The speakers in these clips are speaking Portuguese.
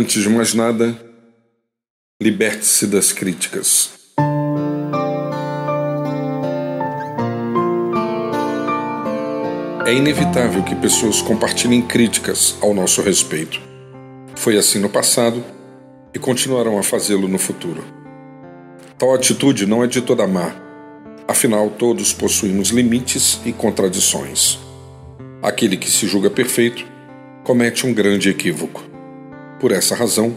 Antes de mais nada, liberte-se das críticas. É inevitável que pessoas compartilhem críticas ao nosso respeito. Foi assim no passado e continuarão a fazê-lo no futuro. Tal atitude não é de toda má, afinal, todos possuímos limites e contradições. Aquele que se julga perfeito comete um grande equívoco. Por essa razão,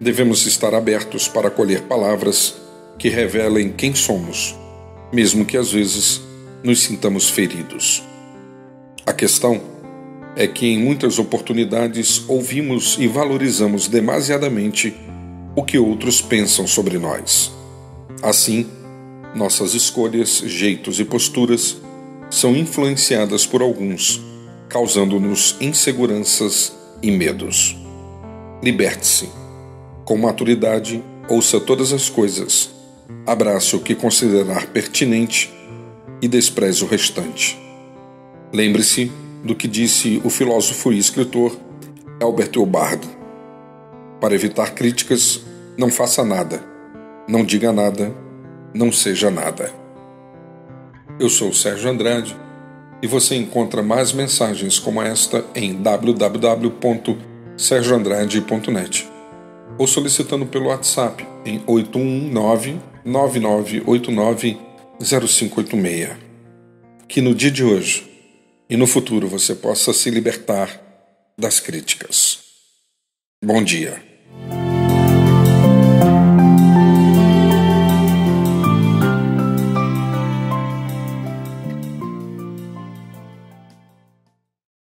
devemos estar abertos para acolher palavras que revelem quem somos, mesmo que às vezes nos sintamos feridos. A questão é que em muitas oportunidades ouvimos e valorizamos demasiadamente o que outros pensam sobre nós. Assim, nossas escolhas, jeitos e posturas são influenciadas por alguns, causando-nos inseguranças e medos. Liberte-se. Com maturidade, ouça todas as coisas, abrace o que considerar pertinente e despreze o restante. Lembre-se do que disse o filósofo e escritor Albert Hubbard. Para evitar críticas, não faça nada, não diga nada, não seja nada. Eu sou Sérgio Andrade e você encontra mais mensagens como esta em www sergioandrade.net ou solicitando pelo WhatsApp em 819-9989-0586. Que no dia de hoje e no futuro você possa se libertar das críticas. Bom dia.